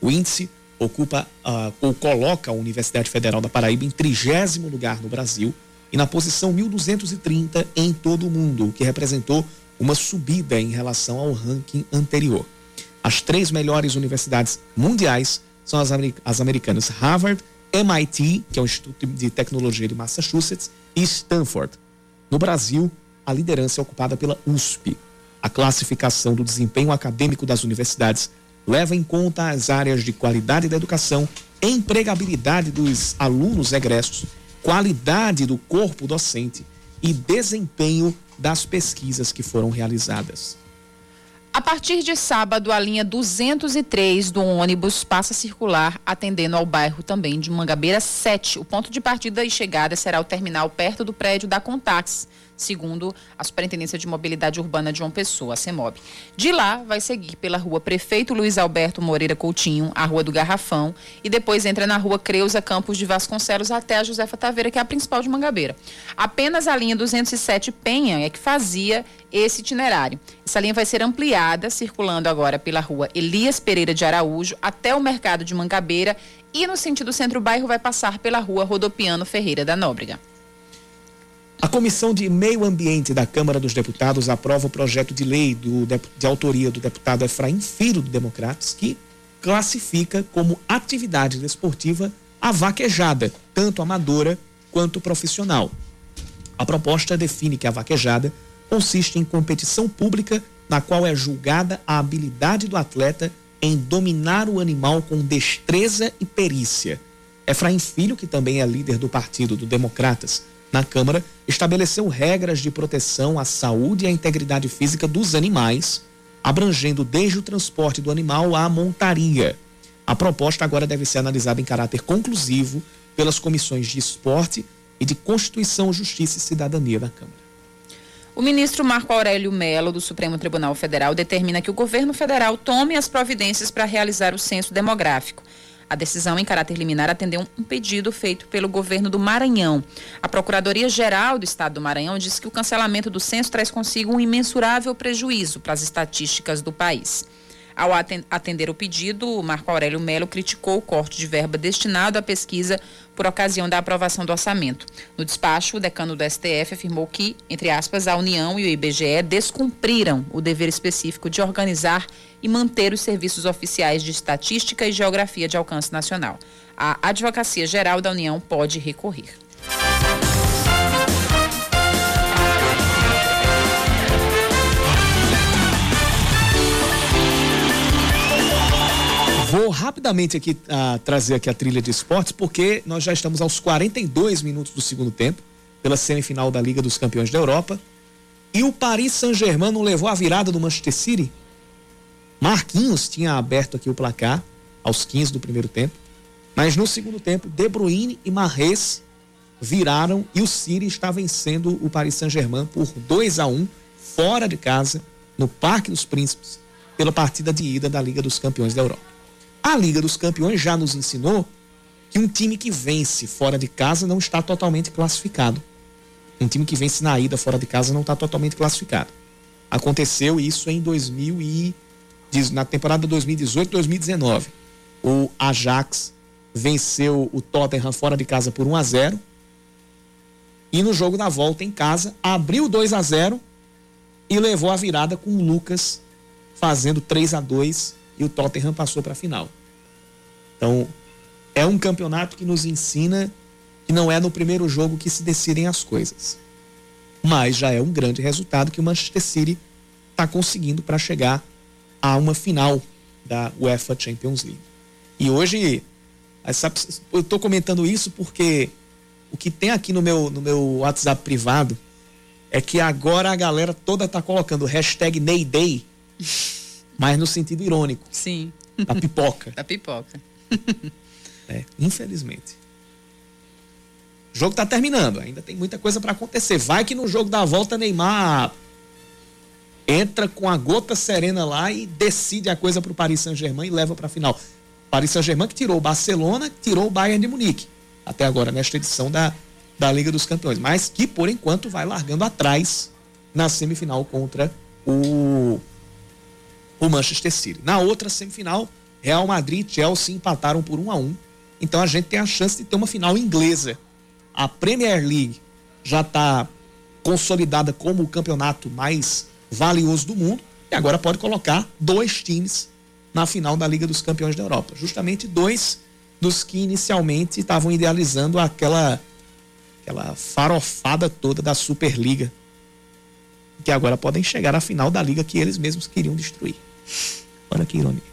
O índice ocupa uh, ou coloca a Universidade Federal da Paraíba em trigésimo lugar no Brasil e na posição 1230 em todo o mundo, o que representou uma subida em relação ao ranking anterior. As três melhores universidades mundiais são as, as americanas Harvard, MIT, que é o Instituto de Tecnologia de Massachusetts, e Stanford. No Brasil, a liderança é ocupada pela USP. A classificação do desempenho acadêmico das universidades leva em conta as áreas de qualidade da educação, empregabilidade dos alunos egressos, qualidade do corpo docente e desempenho das pesquisas que foram realizadas. A partir de sábado, a linha 203 do ônibus passa a circular, atendendo ao bairro também de Mangabeira 7. O ponto de partida e chegada será o terminal perto do prédio da Contax segundo a Superintendência de Mobilidade Urbana de João Pessoa, a CEMOB. De lá, vai seguir pela rua Prefeito Luiz Alberto Moreira Coutinho, a rua do Garrafão, e depois entra na rua Creuza Campos de Vasconcelos até a Josefa Taveira, que é a principal de Mangabeira. Apenas a linha 207 Penha é que fazia esse itinerário. Essa linha vai ser ampliada, circulando agora pela rua Elias Pereira de Araújo até o mercado de Mangabeira e no sentido centro-bairro vai passar pela rua Rodopiano Ferreira da Nóbrega. A Comissão de Meio Ambiente da Câmara dos Deputados aprova o projeto de lei do, de autoria do deputado Efraim Filho do Democratas, que classifica como atividade desportiva a vaquejada, tanto amadora quanto profissional. A proposta define que a vaquejada consiste em competição pública na qual é julgada a habilidade do atleta em dominar o animal com destreza e perícia. Efraim Filho, que também é líder do Partido do Democratas, na Câmara, estabeleceu regras de proteção à saúde e à integridade física dos animais, abrangendo desde o transporte do animal à montaria. A proposta agora deve ser analisada em caráter conclusivo pelas comissões de esporte e de Constituição, Justiça e Cidadania da Câmara. O ministro Marco Aurélio Melo, do Supremo Tribunal Federal, determina que o governo federal tome as providências para realizar o censo demográfico. A decisão em caráter liminar atendeu um pedido feito pelo governo do Maranhão. A Procuradoria-Geral do Estado do Maranhão disse que o cancelamento do censo traz consigo um imensurável prejuízo para as estatísticas do país. Ao atender o pedido, Marco Aurélio Melo criticou o corte de verba destinado à pesquisa por ocasião da aprovação do orçamento. No despacho, o decano do STF afirmou que, entre aspas, a União e o IBGE descumpriram o dever específico de organizar e manter os serviços oficiais de estatística e geografia de alcance nacional. A Advocacia Geral da União pode recorrer. Vou rapidamente aqui uh, trazer aqui a trilha de esportes, porque nós já estamos aos 42 minutos do segundo tempo, pela semifinal da Liga dos Campeões da Europa. E o Paris Saint-Germain não levou a virada do Manchester City? Marquinhos tinha aberto aqui o placar aos 15 do primeiro tempo. Mas no segundo tempo, De Bruyne e Marres viraram e o City está vencendo o Paris Saint-Germain por 2 a 1 fora de casa, no Parque dos Príncipes, pela partida de ida da Liga dos Campeões da Europa. A Liga dos Campeões já nos ensinou que um time que vence fora de casa não está totalmente classificado. Um time que vence na ida fora de casa não está totalmente classificado. Aconteceu isso em 2000 e na temporada 2018-2019. O Ajax venceu o Tottenham fora de casa por 1 a 0 e no jogo da volta em casa abriu 2 a 0 e levou a virada com o Lucas fazendo 3 a 2 e o Tottenham passou para a final. Então, é um campeonato que nos ensina que não é no primeiro jogo que se decidem as coisas. Mas já é um grande resultado que o Manchester City está conseguindo para chegar a uma final da UEFA Champions League. E hoje, eu estou comentando isso porque o que tem aqui no meu, no meu WhatsApp privado é que agora a galera toda está colocando hashtag Neyday mas no sentido irônico. Sim. Da pipoca. da pipoca. é, infelizmente. O jogo está terminando, ainda tem muita coisa para acontecer. Vai que no jogo da volta Neymar entra com a gota serena lá e decide a coisa para o Paris Saint-Germain e leva para a final. Paris Saint-Germain que tirou o Barcelona, tirou o Bayern de Munique. Até agora, nesta edição da, da Liga dos Campeões. Mas que, por enquanto, vai largando atrás na semifinal contra o, o Manchester City. Na outra semifinal, Real Madrid e Chelsea empataram por 1 a 1 Então a gente tem a chance de ter uma final inglesa. A Premier League já está consolidada como o campeonato mais valioso do mundo e agora pode colocar dois times na final da Liga dos Campeões da Europa. Justamente dois dos que inicialmente estavam idealizando aquela aquela farofada toda da Superliga, que agora podem chegar à final da liga que eles mesmos queriam destruir. Olha que ironia.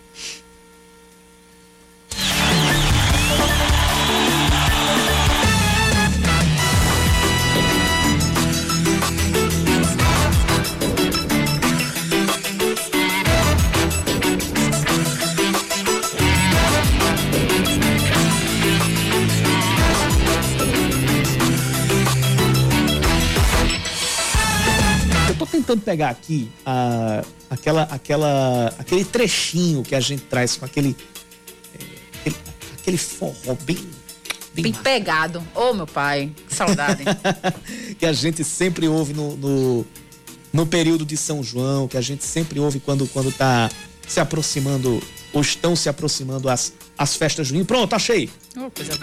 tentando pegar aqui a, aquela, aquela, aquele trechinho que a gente traz com aquele, é, aquele, aquele forró bem. Bem, pegado. Ô, oh, meu pai, que saudade. que a gente sempre ouve no, no, no, período de São João, que a gente sempre ouve quando, quando tá se aproximando, ou estão se aproximando as, as festas juninas. Pronto, achei. Oh, coisa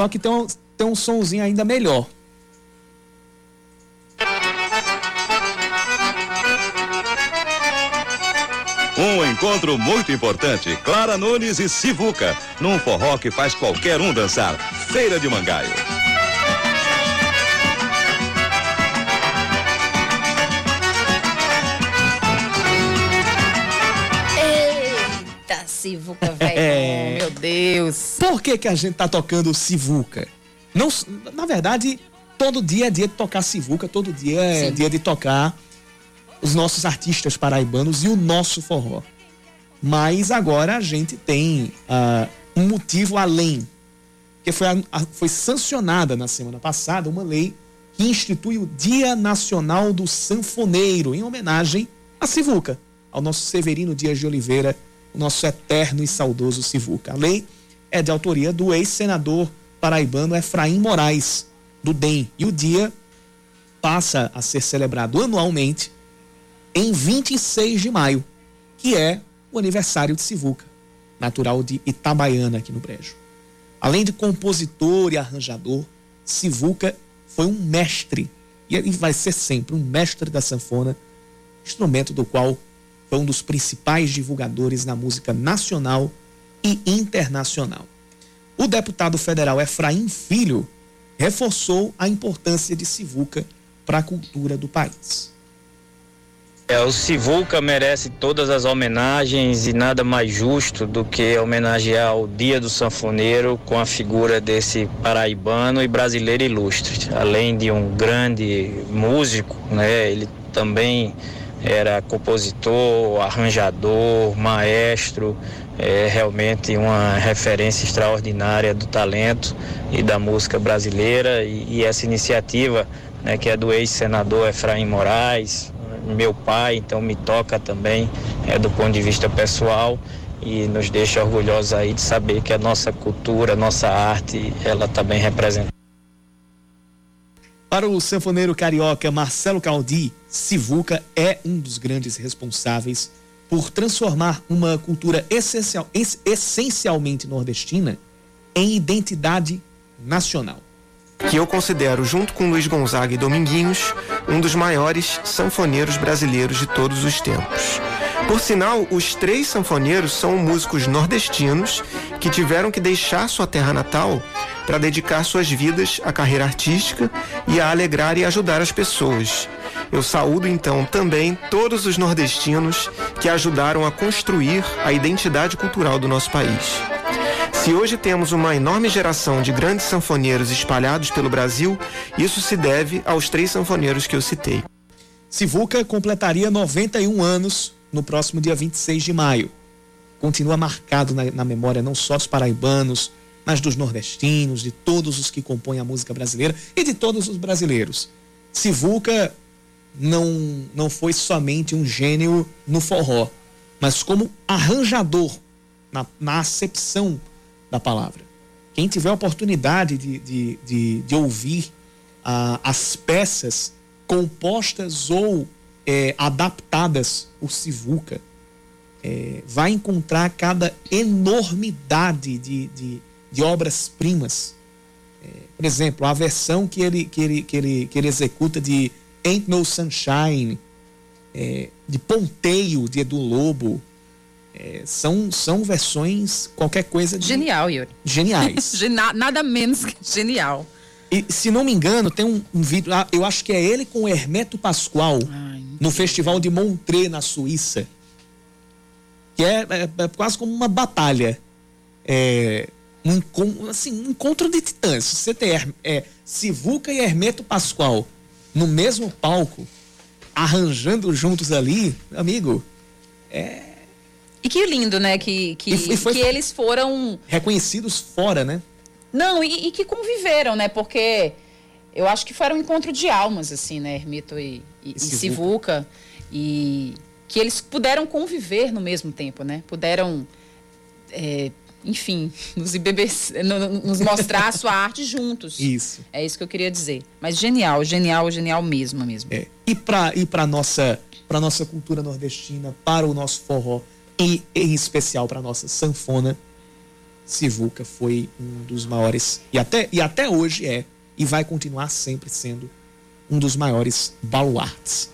Só que tem um, tem um sonzinho ainda melhor. Um encontro muito importante. Clara Nunes e Sivuca. Num forró que faz qualquer um dançar. Feira de Mangaio. Sivuca, velho. Deus. Por que, que a gente tá tocando Sivuca? Não, na verdade, todo dia é dia de tocar Sivuca, todo dia é Sim. dia de tocar os nossos artistas paraibanos e o nosso forró. Mas agora a gente tem uh, um motivo além, que foi, a, a, foi sancionada na semana passada uma lei que institui o Dia Nacional do Sanfoneiro, em homenagem a Sivuca, ao nosso Severino Dias de Oliveira, o nosso eterno e saudoso Sivuca. A lei é de autoria do ex-senador paraibano Efraim Moraes, do DEM, e o dia passa a ser celebrado anualmente em 26 de maio, que é o aniversário de Sivuca, natural de Itabaiana, aqui no Brejo. Além de compositor e arranjador, Sivuca foi um mestre, e vai ser sempre um mestre da sanfona, instrumento do qual foi um dos principais divulgadores na música nacional e internacional. O deputado federal Efraim Filho reforçou a importância de Sivuca para a cultura do país. É, o Sivuca merece todas as homenagens e nada mais justo do que homenagear o Dia do Sanfoneiro com a figura desse paraibano e brasileiro ilustre. Além de um grande músico, né, ele também era compositor, arranjador, maestro, é realmente uma referência extraordinária do talento e da música brasileira e, e essa iniciativa né, que é do ex-senador Efraim Moraes, meu pai, então me toca também é, do ponto de vista pessoal e nos deixa orgulhosos aí de saber que a nossa cultura, a nossa arte, ela também tá representa. Para o sanfoneiro carioca Marcelo Caldi, Sivuca é um dos grandes responsáveis por transformar uma cultura essencial, essencialmente nordestina em identidade nacional. Que eu considero, junto com Luiz Gonzaga e Dominguinhos, um dos maiores sanfoneiros brasileiros de todos os tempos. Por sinal, os três sanfoneiros são músicos nordestinos que tiveram que deixar sua terra natal para dedicar suas vidas à carreira artística e a alegrar e ajudar as pessoas. Eu saúdo então também todos os nordestinos que ajudaram a construir a identidade cultural do nosso país. Se hoje temos uma enorme geração de grandes sanfoneiros espalhados pelo Brasil, isso se deve aos três sanfoneiros que eu citei. Sivuca completaria 91 anos no próximo dia 26 de maio. Continua marcado na, na memória não só dos paraibanos, mas dos nordestinos, de todos os que compõem a música brasileira e de todos os brasileiros. Sivuca não, não foi somente um gênio no forró, mas como arranjador, na, na acepção da palavra. Quem tiver a oportunidade de, de, de, de ouvir ah, as peças compostas ou é, adaptadas por Sivuca, é, vai encontrar cada enormidade de, de, de obras-primas. É, por exemplo, a versão que ele, que, ele, que, ele, que ele executa de Ain't No Sunshine, é, de Ponteio, de Edu Lobo, é, são, são versões, qualquer coisa de. Genial, Yuri. Geniais. Nada menos que genial. E, se não me engano, tem um, um vídeo, eu acho que é ele com o Hermeto Pascoal, Ai, no Festival de Montreux, na Suíça. Que é, é, é quase como uma batalha. É, um, assim, um encontro de titãs. Você tem é, Sivuca e Hermeto Pascoal no mesmo palco, arranjando juntos ali, amigo, é. E que lindo, né? Que, que, e foi, que eles foram. Reconhecidos fora, né? Não, e, e, que conviveram, né? Porque eu acho que foi um encontro de almas, assim, né? Ermito e, e, e Sivuca. E que eles puderam conviver no mesmo tempo, né? Puderam é, enfim, nos, nos mostrar a sua arte juntos. Isso. É isso que eu queria dizer. Mas genial, genial, genial mesmo, mesmo. É. E para e para nossa para nossa cultura nordestina, para o nosso forró e em especial para nossa sanfona, Sivuca foi um dos maiores e até e até hoje é e vai continuar sempre sendo um dos maiores baluartes.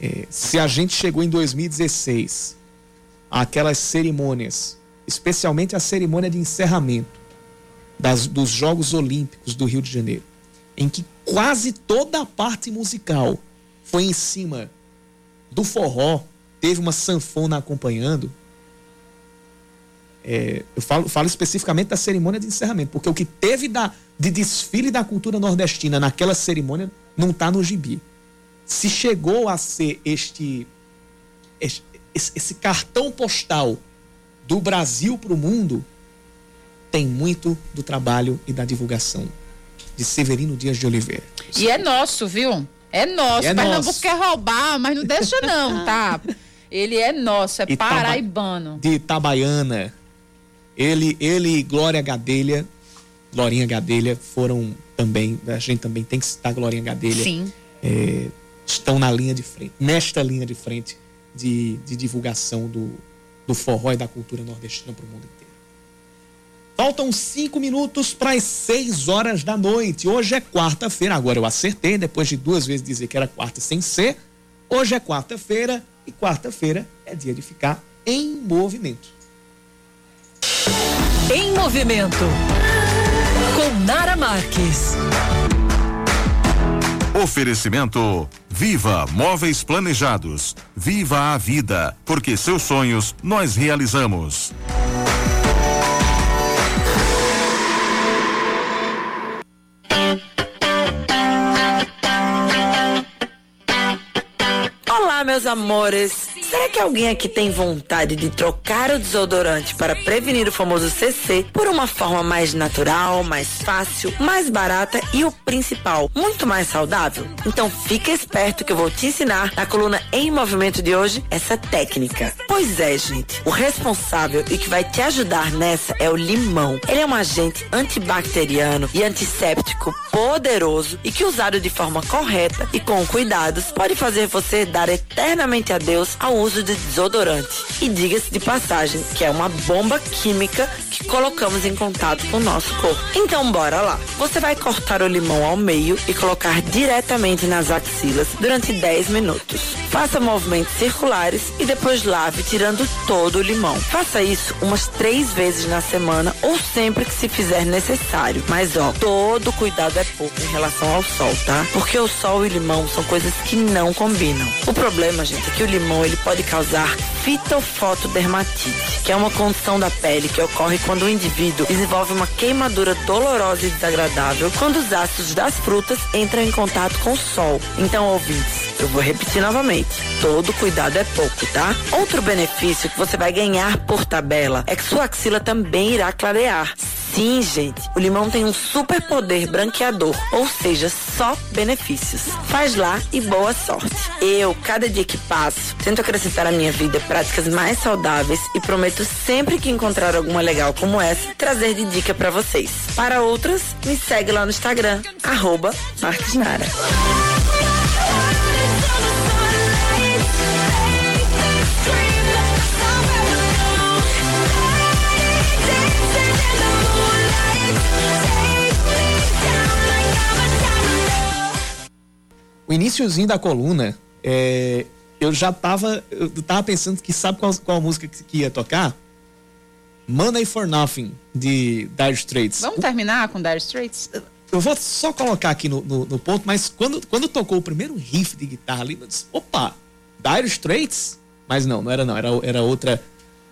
É, se a gente chegou em 2016 aquelas cerimônias especialmente a cerimônia de encerramento das, dos Jogos Olímpicos do Rio de Janeiro, em que quase toda a parte musical foi em cima do forró, teve uma sanfona acompanhando. É, eu falo, falo especificamente da cerimônia de encerramento, porque o que teve da, de desfile da cultura nordestina naquela cerimônia não está no gibi. Se chegou a ser este, este esse cartão postal do Brasil para o mundo tem muito do trabalho e da divulgação de Severino Dias de Oliveira. E é nosso, viu? É nosso. É Pernambuco nosso. quer roubar, mas não deixa não, tá? Ele é nosso, é Itaba, paraibano. De Itabaiana. Ele, ele e Glória Gadelha, Glorinha Gadelha, foram também, a gente também tem que citar Glorinha Gadelha. Sim. É, estão na linha de frente, nesta linha de frente de, de divulgação do, do forró e da cultura nordestina para o mundo inteiro. Faltam cinco minutos para as seis horas da noite. Hoje é quarta-feira. Agora eu acertei, depois de duas vezes dizer que era quarta sem ser. Hoje é quarta-feira e quarta-feira é dia de ficar em movimento. Em movimento. Com Nara Marques. Oferecimento Viva Móveis Planejados. Viva a vida, porque seus sonhos nós realizamos. Meus amores. Será que alguém aqui tem vontade de trocar o desodorante para prevenir o famoso CC por uma forma mais natural, mais fácil, mais barata e o principal, muito mais saudável? Então fica esperto que eu vou te ensinar na coluna Em Movimento de hoje essa técnica. Pois é, gente, o responsável e que vai te ajudar nessa é o limão. Ele é um agente antibacteriano e antisséptico poderoso e que usado de forma correta e com cuidados pode fazer você dar eternamente adeus ao uso de desodorante. E diga-se de passagem que é uma bomba química que colocamos em contato com o nosso corpo. Então bora lá. Você vai cortar o limão ao meio e colocar diretamente nas axilas durante 10 minutos. Faça movimentos circulares e depois lave tirando todo o limão. Faça isso umas três vezes na semana ou sempre que se fizer necessário. Mas ó, todo cuidado é pouco em relação ao sol, tá? Porque o sol e o limão são coisas que não combinam. O problema, gente, é que o limão ele pode causar fitofotodermatite, que é uma condição da pele que ocorre quando o indivíduo desenvolve uma queimadura dolorosa e desagradável quando os ácidos das frutas entram em contato com o sol. Então, ouvintes, eu vou repetir novamente. Todo cuidado é pouco, tá? Outro benefício que você vai ganhar por tabela é que sua axila também irá clarear Sim, gente. O limão tem um super poder branqueador, ou seja, só benefícios. Faz lá e boa sorte. Eu, cada dia que passo, tento acrescentar à minha vida práticas mais saudáveis e prometo sempre que encontrar alguma legal como essa, trazer de dica para vocês. Para outras, me segue lá no Instagram, arroba Marques Nara. O iníciozinho da coluna, é, eu já tava, eu tava pensando que sabe qual, qual música que, que ia tocar? Money for Nothing, de Dire Straits. Vamos terminar com Dire Straits? Eu vou só colocar aqui no, no, no, ponto, mas quando, quando tocou o primeiro riff de guitarra ali, eu disse, opa, Dire Straits? Mas não, não era não, era, era outra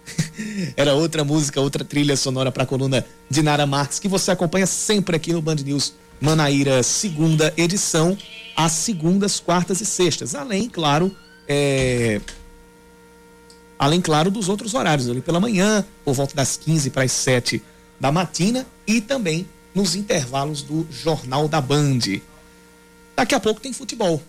era outra música, outra trilha sonora para a coluna de Nara Marques, que você acompanha sempre aqui no Band News Manaíra, segunda edição, às segundas, quartas e sextas. Além, claro, é... além, claro, dos outros horários, ali pela manhã, por volta das 15 para as 7 da matina e também nos intervalos do Jornal da Band. Daqui a pouco tem futebol.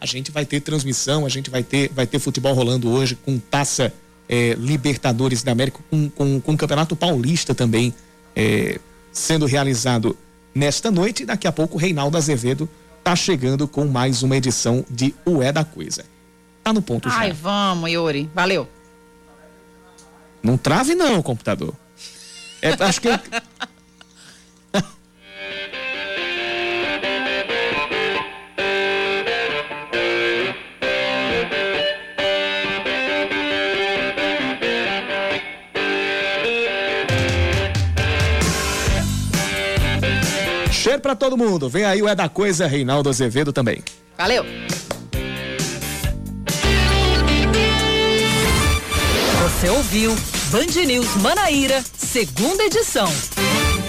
A gente vai ter transmissão, a gente vai ter, vai ter futebol rolando hoje com taça é, Libertadores da América, com, com, com o Campeonato Paulista também é, sendo realizado nesta noite. Daqui a pouco o Reinaldo Azevedo tá chegando com mais uma edição de O É da Coisa. Tá no ponto Ai, já. vamos, Yuri. Valeu. Não trave não, computador. É, acho que Cheiro pra todo mundo. Vem aí o É da Coisa, Reinaldo Azevedo também. Valeu. Você ouviu Band News Manaíra, segunda edição.